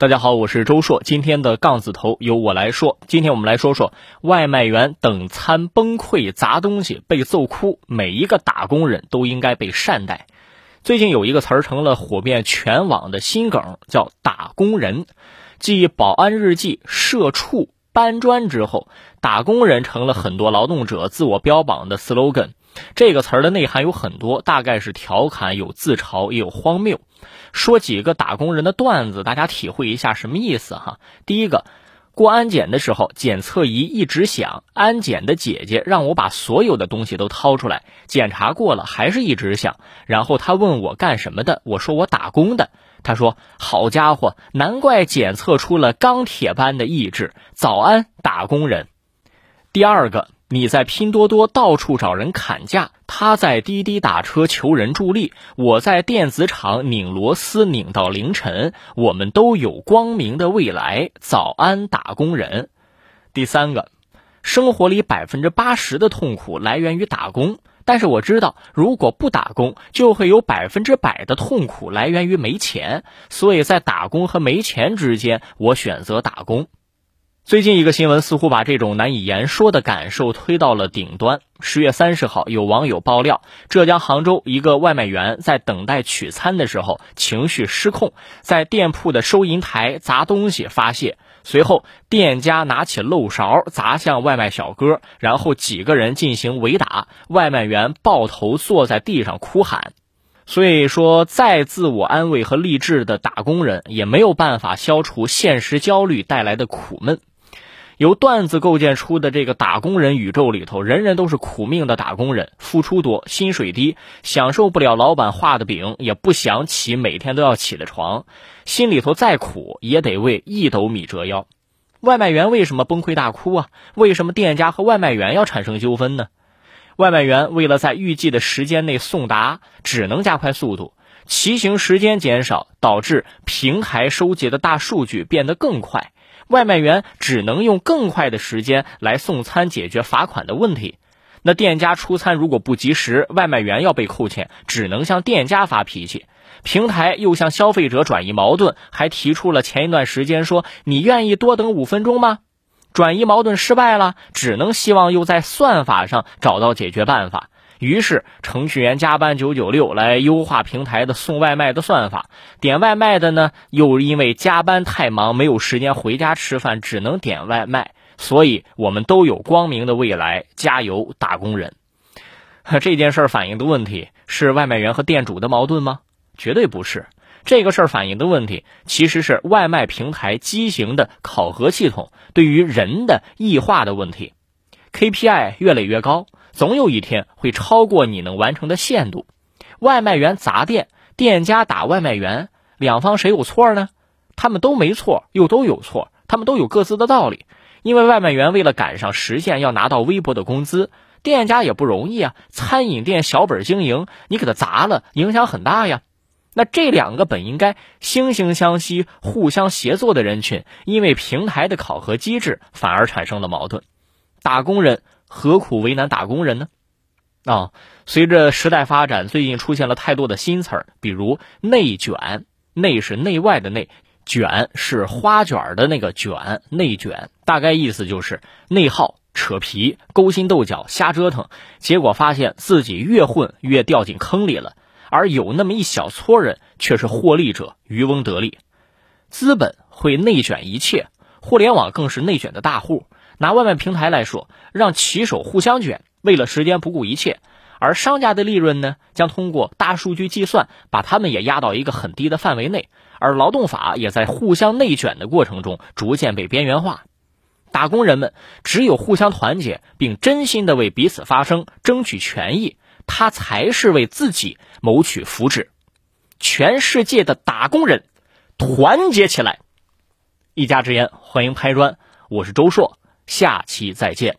大家好，我是周硕。今天的杠子头由我来说。今天我们来说说外卖员等餐崩溃砸东西被揍哭，每一个打工人都应该被善待。最近有一个词儿成了火遍全网的新梗，叫“打工人”。继保安日记、社畜、搬砖之后，打工人成了很多劳动者自我标榜的 slogan。这个词儿的内涵有很多，大概是调侃，有自嘲，也有荒谬。说几个打工人的段子，大家体会一下什么意思哈。第一个，过安检的时候，检测仪一直响，安检的姐姐让我把所有的东西都掏出来，检查过了还是一直响。然后她问我干什么的，我说我打工的。她说：“好家伙，难怪检测出了钢铁般的意志。”早安，打工人。第二个。你在拼多多到处找人砍价，他在滴滴打车求人助力，我在电子厂拧螺丝拧到凌晨，我们都有光明的未来。早安，打工人。第三个，生活里百分之八十的痛苦来源于打工，但是我知道，如果不打工，就会有百分之百的痛苦来源于没钱，所以在打工和没钱之间，我选择打工。最近一个新闻似乎把这种难以言说的感受推到了顶端。十月三十号，有网友爆料，浙江杭州一个外卖员在等待取餐的时候情绪失控，在店铺的收银台砸东西发泄。随后，店家拿起漏勺砸向外卖小哥，然后几个人进行围打，外卖员抱头坐在地上哭喊。所以说，再自我安慰和励志的打工人，也没有办法消除现实焦虑带来的苦闷。由段子构建出的这个打工人宇宙里头，人人都是苦命的打工人，付出多，薪水低，享受不了老板画的饼，也不想起每天都要起的床，心里头再苦也得为一斗米折腰。外卖员为什么崩溃大哭啊？为什么店家和外卖员要产生纠纷呢？外卖员为了在预计的时间内送达，只能加快速度，骑行时间减少，导致平台收集的大数据变得更快。外卖员只能用更快的时间来送餐解决罚款的问题，那店家出餐如果不及时，外卖员要被扣钱，只能向店家发脾气。平台又向消费者转移矛盾，还提出了前一段时间说你愿意多等五分钟吗？转移矛盾失败了，只能希望又在算法上找到解决办法。于是，程序员加班九九六来优化平台的送外卖的算法。点外卖的呢，又因为加班太忙，没有时间回家吃饭，只能点外卖。所以，我们都有光明的未来，加油，打工人！这件事儿反映的问题是外卖员和店主的矛盾吗？绝对不是。这个事儿反映的问题其实是外卖平台畸形的考核系统对于人的异化的问题，KPI 越垒越高。总有一天会超过你能完成的限度。外卖员砸店，店家打外卖员，两方谁有错呢？他们都没错，又都有错，他们都有各自的道理。因为外卖员为了赶上时限，要拿到微薄的工资，店家也不容易啊。餐饮店小本经营，你给他砸了，影响很大呀。那这两个本应该惺惺相惜、互相协作的人群，因为平台的考核机制，反而产生了矛盾。打工人。何苦为难打工人呢？啊，随着时代发展，最近出现了太多的新词儿，比如“内卷”，“内”是内外的“内”，“卷”是花卷的那个“卷”，内卷大概意思就是内耗、扯皮、勾心斗角、瞎折腾，结果发现自己越混越掉进坑里了，而有那么一小撮人却是获利者，渔翁得利。资本会内卷一切，互联网更是内卷的大户。拿外卖平台来说，让骑手互相卷，为了时间不顾一切；而商家的利润呢，将通过大数据计算，把他们也压到一个很低的范围内。而劳动法也在互相内卷的过程中逐渐被边缘化。打工人们只有互相团结，并真心的为彼此发声、争取权益，他才是为自己谋取福祉。全世界的打工人，团结起来！一家之言，欢迎拍砖，我是周硕。下期再见。